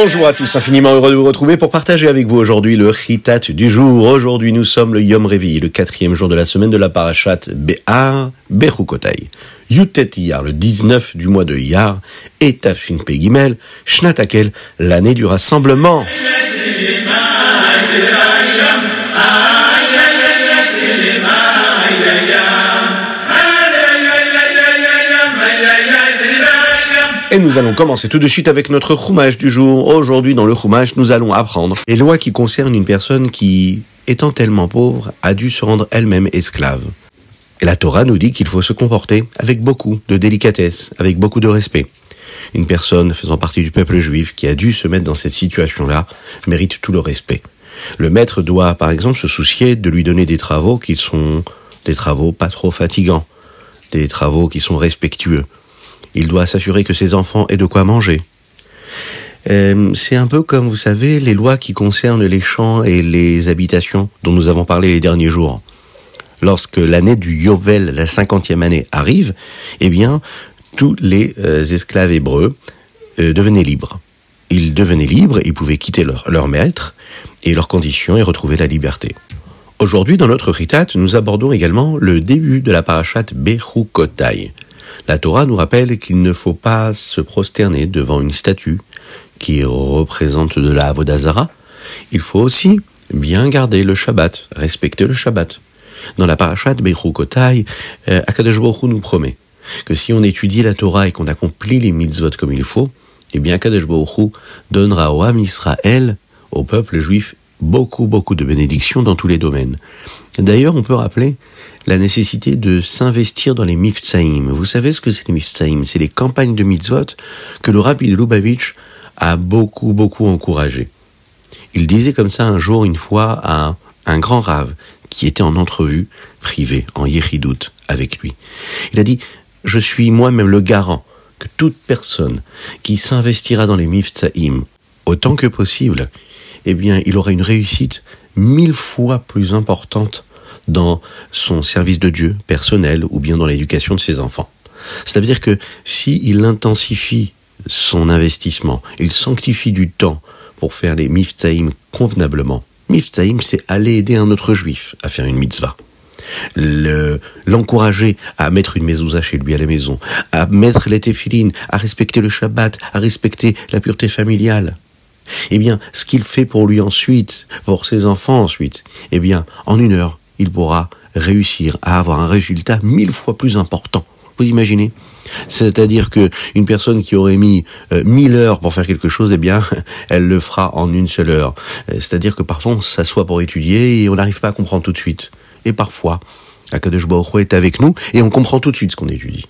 Bonjour à tous, infiniment heureux de vous retrouver pour partager avec vous aujourd'hui le Ritat du jour. Aujourd'hui, nous sommes le Yom Revi, le quatrième jour de la semaine de la Parashat Be'ar Bechukotai. Yutet Iyar, le 19 du mois de Iyar, et Tafshin Pegimel, Shnatakel, l'année du rassemblement. Nous allons commencer tout de suite avec notre roumage du jour. Aujourd'hui, dans le roumage, nous allons apprendre les lois qui concernent une personne qui, étant tellement pauvre, a dû se rendre elle-même esclave. La Torah nous dit qu'il faut se comporter avec beaucoup de délicatesse, avec beaucoup de respect. Une personne faisant partie du peuple juif qui a dû se mettre dans cette situation-là mérite tout le respect. Le maître doit, par exemple, se soucier de lui donner des travaux qui sont des travaux pas trop fatigants, des travaux qui sont respectueux. Il doit s'assurer que ses enfants aient de quoi manger. Euh, c'est un peu comme, vous savez, les lois qui concernent les champs et les habitations dont nous avons parlé les derniers jours. Lorsque l'année du Yovel, la cinquantième année, arrive, eh bien, tous les euh, esclaves hébreux euh, devenaient libres. Ils devenaient libres, ils pouvaient quitter leur, maître et leurs conditions et retrouver la liberté. Aujourd'hui, dans notre Ritat, nous abordons également le début de la parashat Bechukotai. La Torah nous rappelle qu'il ne faut pas se prosterner devant une statue qui représente de la Avodazara. Il faut aussi bien garder le Shabbat, respecter le Shabbat. Dans la parashat Bechukotai, euh, Akadosh Baruch nous promet que si on étudie la Torah et qu'on accomplit les mitzvot comme il faut, eh bien Akadosh Baruch donnera au Ham Israël, au peuple juif, beaucoup, beaucoup de bénédictions dans tous les domaines. D'ailleurs, on peut rappeler la nécessité de s'investir dans les miftsaïm. Vous savez ce que c'est les miftsaïm C'est les campagnes de mitzvot que le rabbi de Lubavitch a beaucoup, beaucoup encouragé. Il disait comme ça un jour, une fois, à un grand rave qui était en entrevue privée, en yéridoute, avec lui. Il a dit, je suis moi-même le garant que toute personne qui s'investira dans les miftaïm autant que possible, eh bien, il aura une réussite mille fois plus importante dans son service de Dieu personnel ou bien dans l'éducation de ses enfants. C'est-à-dire que s'il intensifie son investissement, il sanctifie du temps pour faire les miftaïm convenablement. Miftaïm, c'est aller aider un autre juif à faire une mitzvah. L'encourager à mettre une mezouza chez lui à la maison, à mettre les téphilines, à respecter le Shabbat, à respecter la pureté familiale. Eh bien, ce qu'il fait pour lui ensuite, pour ses enfants ensuite, eh bien, en une heure, il pourra réussir à avoir un résultat mille fois plus important. Vous imaginez? C'est-à-dire que une personne qui aurait mis euh, mille heures pour faire quelque chose, eh bien, elle le fera en une seule heure. Euh, c'est-à-dire que parfois on s'assoit pour étudier et on n'arrive pas à comprendre tout de suite. Et parfois, Akadosh Baruch est avec nous et on comprend tout de suite ce qu'on étudie.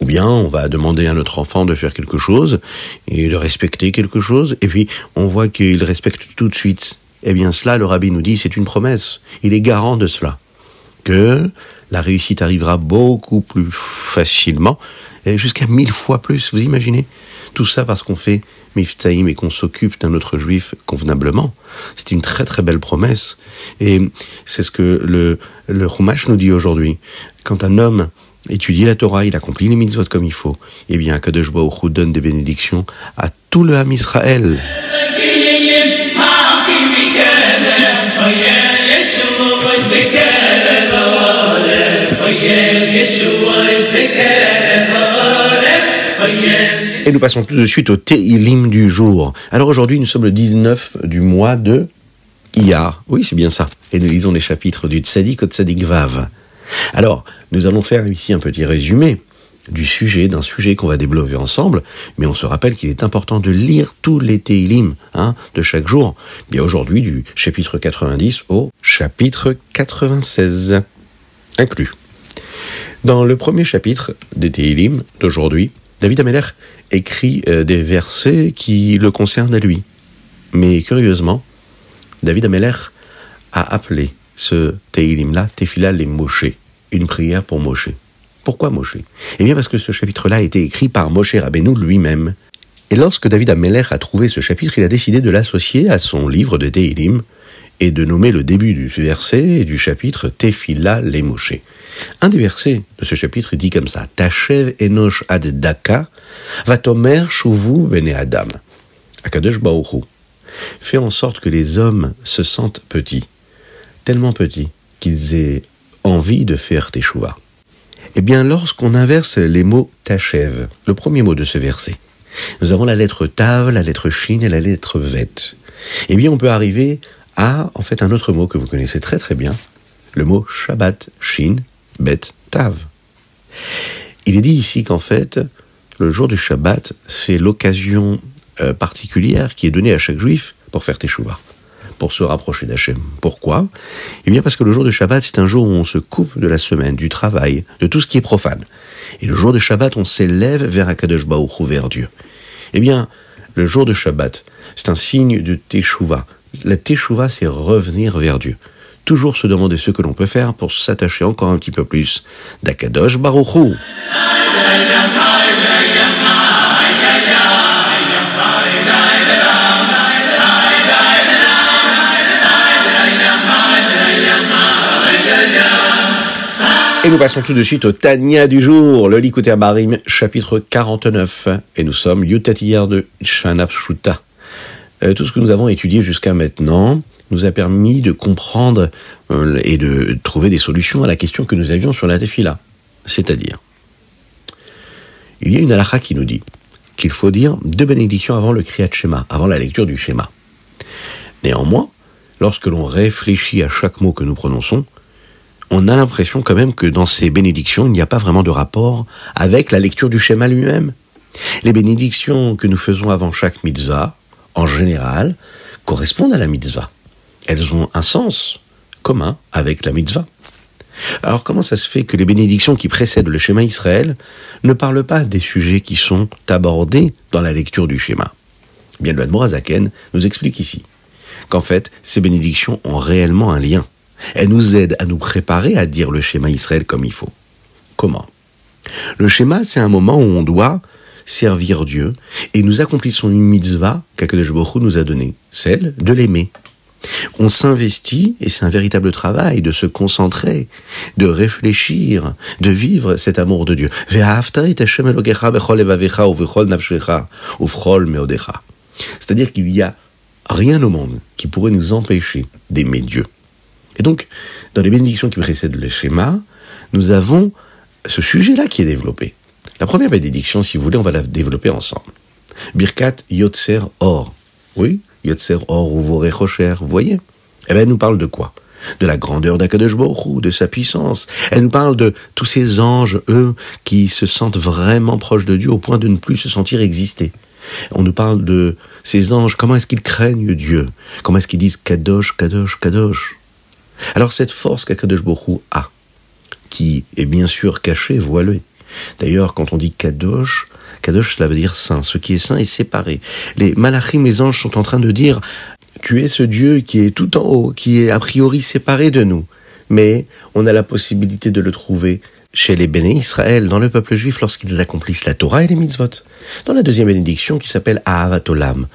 Ou bien on va demander à notre enfant de faire quelque chose et de respecter quelque chose, et puis on voit qu'il respecte tout de suite. Eh bien cela, le rabbi nous dit, c'est une promesse. Il est garant de cela. Que la réussite arrivera beaucoup plus facilement, et jusqu'à mille fois plus, vous imaginez? Tout ça parce qu'on fait miftaïm et qu'on s'occupe d'un autre juif convenablement. C'est une très très belle promesse. Et c'est ce que le, le nous dit aujourd'hui. Quand un homme étudie la Torah, il accomplit les mitzvot comme il faut, eh bien, Kadosh Baruch donne des bénédictions à tout le Ham Israël. Et nous passons tout de suite au Teilim du jour. Alors aujourd'hui, nous sommes le 19 du mois de Iyar. Oui, c'est bien ça. Et nous lisons les chapitres du Tzadik au Tzadik Vav. Alors, nous allons faire ici un petit résumé du sujet, d'un sujet qu'on va développer ensemble, mais on se rappelle qu'il est important de lire tous les Teilim hein, de chaque jour. Bien aujourd'hui, du chapitre 90 au chapitre 96 inclus. Dans le premier chapitre des Teilim d'aujourd'hui, David Ameller écrit euh, des versets qui le concernent à lui. Mais curieusement, David Ameller a appelé ce Teilim-là Tefila les Moshe, une prière pour Moshe. Pourquoi Moshe? Eh bien parce que ce chapitre-là a été écrit par Moshe Rabbeinu lui-même. Et lorsque David Ameller a trouvé ce chapitre, il a décidé de l'associer à son livre de Teilim et de nommer le début du verset du chapitre Tefila Lemoshe. Un des versets de ce chapitre dit comme ça Tachev enosh ad daka, vatomer shuvu bene adam. Akadosh Baoru. Fais en sorte que les hommes se sentent petits, tellement petits qu'ils aient envie de faire teshuva. Eh bien, lorsqu'on inverse les mots tachev, le premier mot de ce verset, nous avons la lettre tav, la lettre shin et la lettre vet. Eh bien, on peut arriver à, en fait, un autre mot que vous connaissez très très bien, le mot Shabbat, shin, bet, tav. Il est dit ici qu'en fait, le jour du Shabbat, c'est l'occasion euh, particulière qui est donnée à chaque juif pour faire teshuva pour se rapprocher d'Hachem. Pourquoi? Eh bien parce que le jour de Shabbat, c'est un jour où on se coupe de la semaine, du travail, de tout ce qui est profane. Et le jour de Shabbat, on s'élève vers Akadosh Baruch vers Dieu. Eh bien, le jour de Shabbat, c'est un signe de Teshuvah. La Teshuvah, c'est revenir vers Dieu. Toujours se demander ce que l'on peut faire pour s'attacher encore un petit peu plus d'Akadosh Baruch Et nous passons tout de suite au Tania du jour, le Likuter Barim, chapitre 49. Et nous sommes Yutatiyar de Shanafshuta. Euh, tout ce que nous avons étudié jusqu'à maintenant nous a permis de comprendre euh, et de trouver des solutions à la question que nous avions sur la tefila. C'est-à-dire, il y a une halakha qui nous dit qu'il faut dire deux bénédictions avant le kriyat shema, avant la lecture du schéma. Néanmoins, lorsque l'on réfléchit à chaque mot que nous prononçons, on a l'impression quand même que dans ces bénédictions, il n'y a pas vraiment de rapport avec la lecture du schéma lui-même. Les bénédictions que nous faisons avant chaque mitzvah, en général, correspondent à la mitzvah. Elles ont un sens commun avec la mitzvah. Alors comment ça se fait que les bénédictions qui précèdent le schéma Israël ne parlent pas des sujets qui sont abordés dans la lecture du schéma? Bien, le Admorazaken nous explique ici qu'en fait, ces bénédictions ont réellement un lien. Elle nous aide à nous préparer à dire le schéma Israël comme il faut. Comment? Le schéma, c'est un moment où on doit servir Dieu et nous accomplissons une mitzvah qu'Akadosh nous a donnée, celle de l'aimer. On s'investit, et c'est un véritable travail, de se concentrer, de réfléchir, de vivre cet amour de Dieu. C'est-à-dire qu'il n'y a rien au monde qui pourrait nous empêcher d'aimer Dieu. Et donc, dans les bénédictions qui précèdent le schéma, nous avons ce sujet-là qui est développé. La première bénédiction, si vous voulez, on va la développer ensemble. Birkat Yotzer Or. Oui, Yotzer Or ou Vorechocher, vous voyez Eh bien, elle nous parle de quoi? De la grandeur d'Akadosh de sa puissance. Elle nous parle de tous ces anges, eux, qui se sentent vraiment proches de Dieu au point de ne plus se sentir exister. On nous parle de ces anges, comment est-ce qu'ils craignent Dieu? Comment est-ce qu'ils disent Kadosh, Kadosh, Kadosh? Alors cette force qu'Akadosh Borou a, qui est bien sûr cachée, voilée. D'ailleurs, quand on dit Kadosh, Kadosh, cela veut dire saint. Ce qui est saint est séparé. Les malachim, les anges sont en train de dire, tu es ce Dieu qui est tout en haut, qui est a priori séparé de nous. Mais on a la possibilité de le trouver chez les béné Israël, dans le peuple juif, lorsqu'ils accomplissent la Torah et les mitzvot. Dans la deuxième bénédiction qui s'appelle Ahavatolam,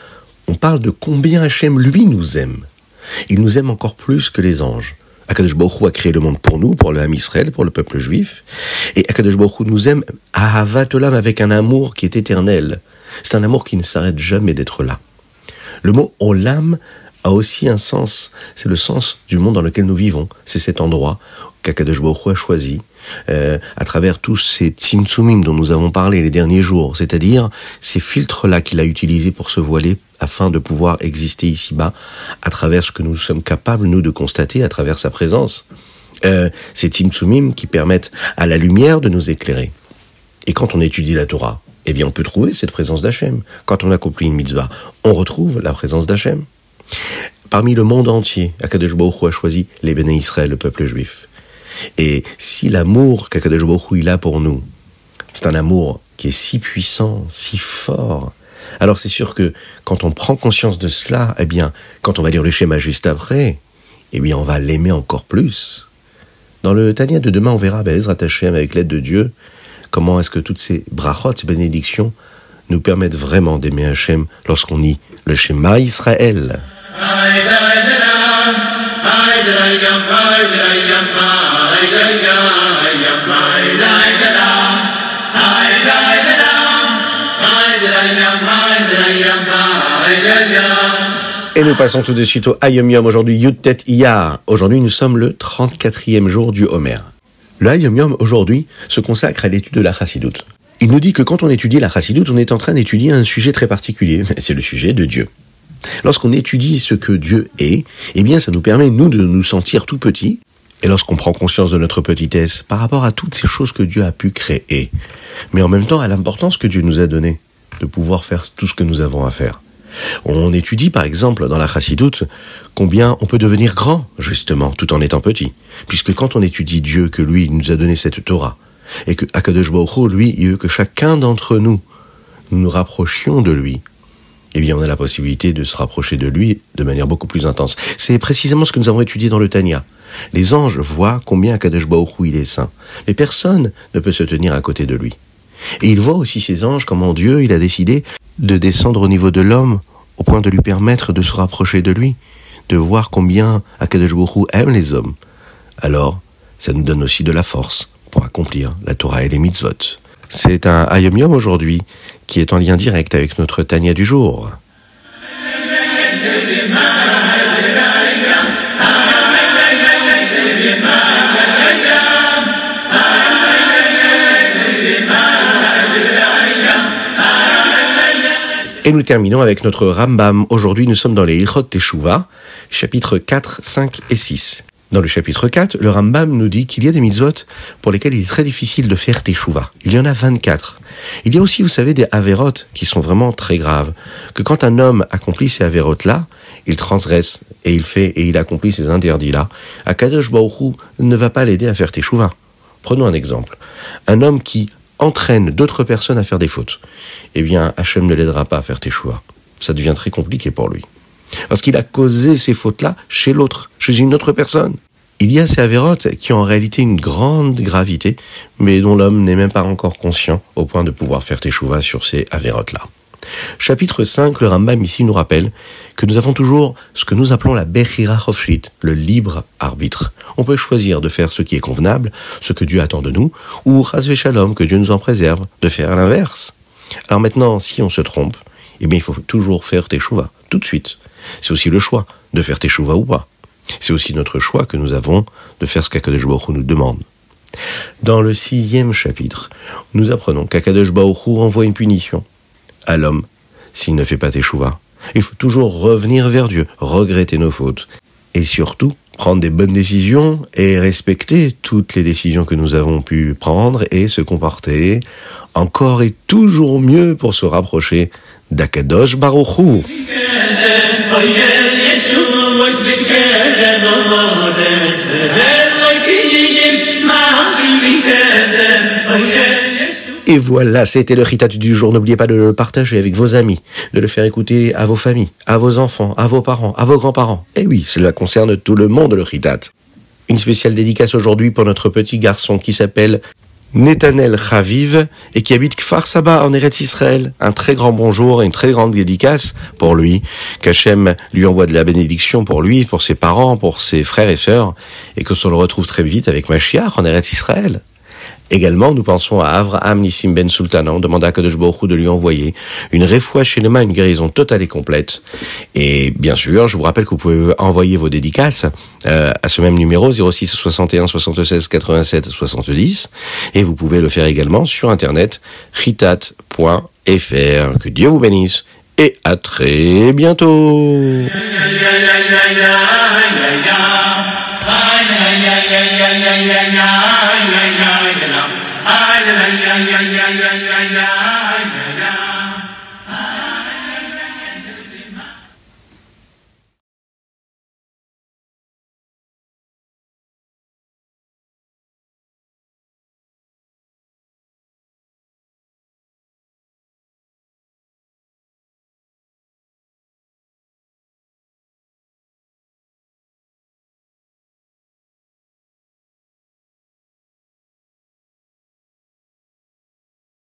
on parle de combien Hachem lui nous aime. Il nous aime encore plus que les anges. Akadosh Baruch a créé le monde pour nous, pour le Ham Israël, pour le peuple juif. Et Akadosh Baruch nous aime à Olam avec un amour qui est éternel. C'est un amour qui ne s'arrête jamais d'être là. Le mot Olam a aussi un sens. C'est le sens du monde dans lequel nous vivons. C'est cet endroit qu'Akadosh Baruch a choisi euh, à travers tous ces tzimtzumim dont nous avons parlé les derniers jours, c'est-à-dire ces filtres-là qu'il a utilisés pour se voiler afin de pouvoir exister ici-bas à travers ce que nous sommes capables, nous, de constater à travers sa présence. Euh, ces tzimtzumim qui permettent à la lumière de nous éclairer. Et quand on étudie la Torah, eh bien, on peut trouver cette présence d'Hachem. Quand on accomplit une mitzvah, on retrouve la présence d'Hachem. Parmi le monde entier, Akadosh Baruch a choisi les béné Israël, le peuple juif. Et si l'amour qu'Akadosh il a pour nous, c'est un amour qui est si puissant, si fort, alors c'est sûr que quand on prend conscience de cela, eh bien, quand on va lire le schéma juste après, eh bien, on va l'aimer encore plus. Dans le Tania de demain, on verra Bezrat Hashem, avec l'aide de Dieu, comment est-ce que toutes ces brachot, ces bénédictions, nous permettent vraiment d'aimer Hachem lorsqu'on lit le schéma Israël. Et nous passons tout de suite au Ayom Yom. Aujourd'hui, Yud-Tet Iyar. Aujourd'hui, nous sommes le 34e jour du Homer. Le Ayom Yom, aujourd'hui, se consacre à l'étude de la Chassidoute. Il nous dit que quand on étudie la Chassidoute, on est en train d'étudier un sujet très particulier. C'est le sujet de Dieu. Lorsqu'on étudie ce que Dieu est, eh bien, ça nous permet, nous, de nous sentir tout petits. Et lorsqu'on prend conscience de notre petitesse par rapport à toutes ces choses que Dieu a pu créer, mais en même temps à l'importance que Dieu nous a donnée de pouvoir faire tout ce que nous avons à faire. On étudie par exemple dans la Chassidoute combien on peut devenir grand, justement, tout en étant petit. Puisque quand on étudie Dieu, que lui nous a donné cette Torah, et que Akadosh Baruch lui, il veut que chacun d'entre nous, nous nous rapprochions de lui, eh bien on a la possibilité de se rapprocher de lui de manière beaucoup plus intense. C'est précisément ce que nous avons étudié dans le Tanya. Les anges voient combien Akadosh Baruch il est saint, mais personne ne peut se tenir à côté de lui. Et ils voient aussi ces anges comment Dieu, il a décidé de descendre au niveau de l'homme au point de lui permettre de se rapprocher de lui, de voir combien Akadosh aime les hommes. Alors, ça nous donne aussi de la force pour accomplir la Torah et les mitzvot. C'est un Ayom Yom aujourd'hui qui est en lien direct avec notre Tania du jour. Et nous terminons avec notre Rambam. Aujourd'hui, nous sommes dans les Ilchot Teshuvah, chapitres 4, 5 et 6. Dans le chapitre 4, le Rambam nous dit qu'il y a des mitzvot pour lesquels il est très difficile de faire Teshuvah. Il y en a 24. Il y a aussi, vous savez, des Averot qui sont vraiment très graves. Que quand un homme accomplit ces Averot-là, il transgresse et il fait et il accomplit ces interdits-là, Akadosh Baruch ne va pas l'aider à faire Teshuvah. Prenons un exemple. Un homme qui entraîne d'autres personnes à faire des fautes, eh bien, Hachem ne l'aidera pas à faire Teshuvah. Ça devient très compliqué pour lui. Parce qu'il a causé ces fautes-là chez l'autre, chez une autre personne. Il y a ces avérotes qui ont en réalité une grande gravité, mais dont l'homme n'est même pas encore conscient au point de pouvoir faire teshuva sur ces avérotes-là. Chapitre 5, le Rambam ici nous rappelle que nous avons toujours ce que nous appelons la Bechira Chofrit, le libre arbitre. On peut choisir de faire ce qui est convenable, ce que Dieu attend de nous, ou Chazve Shalom, que Dieu nous en préserve, de faire l'inverse. Alors maintenant, si on se trompe, eh bien il faut toujours faire teshuva, tout de suite. C'est aussi le choix de faire teshuva ou pas. C'est aussi notre choix que nous avons de faire ce qu'Akadosh Baruch nous demande. Dans le sixième chapitre, nous apprenons qu'Akadosh Baruch envoie une punition à l'homme s'il ne fait pas teshuva. Il faut toujours revenir vers Dieu, regretter nos fautes et surtout prendre des bonnes décisions et respecter toutes les décisions que nous avons pu prendre et se comporter encore et toujours mieux pour se rapprocher d'Akadosh Baruch et voilà, c'était le ritat du jour. N'oubliez pas de le partager avec vos amis, de le faire écouter à vos familles, à vos enfants, à vos parents, à vos grands-parents. Et oui, cela concerne tout le monde, le ritat. Une spéciale dédicace aujourd'hui pour notre petit garçon qui s'appelle Netanel Chaviv et qui habite Kfar Saba en Eretz Israël. Un très grand bonjour et une très grande dédicace pour lui. Qu'Hachem lui envoie de la bénédiction pour lui, pour ses parents, pour ses frères et sœurs et que l'on le retrouve très vite avec Mashiach en Eretz Israël. Également, nous pensons à Avraham Nissim Ben Sultanan, on demande à Kadosh de lui envoyer une réfoua chez une guérison totale et complète. Et bien sûr, je vous rappelle que vous pouvez envoyer vos dédicaces euh, à ce même numéro 06 61 76 87 70 et vous pouvez le faire également sur internet ritat.fr. Que Dieu vous bénisse et à très bientôt. Ay ay ay ay ay ay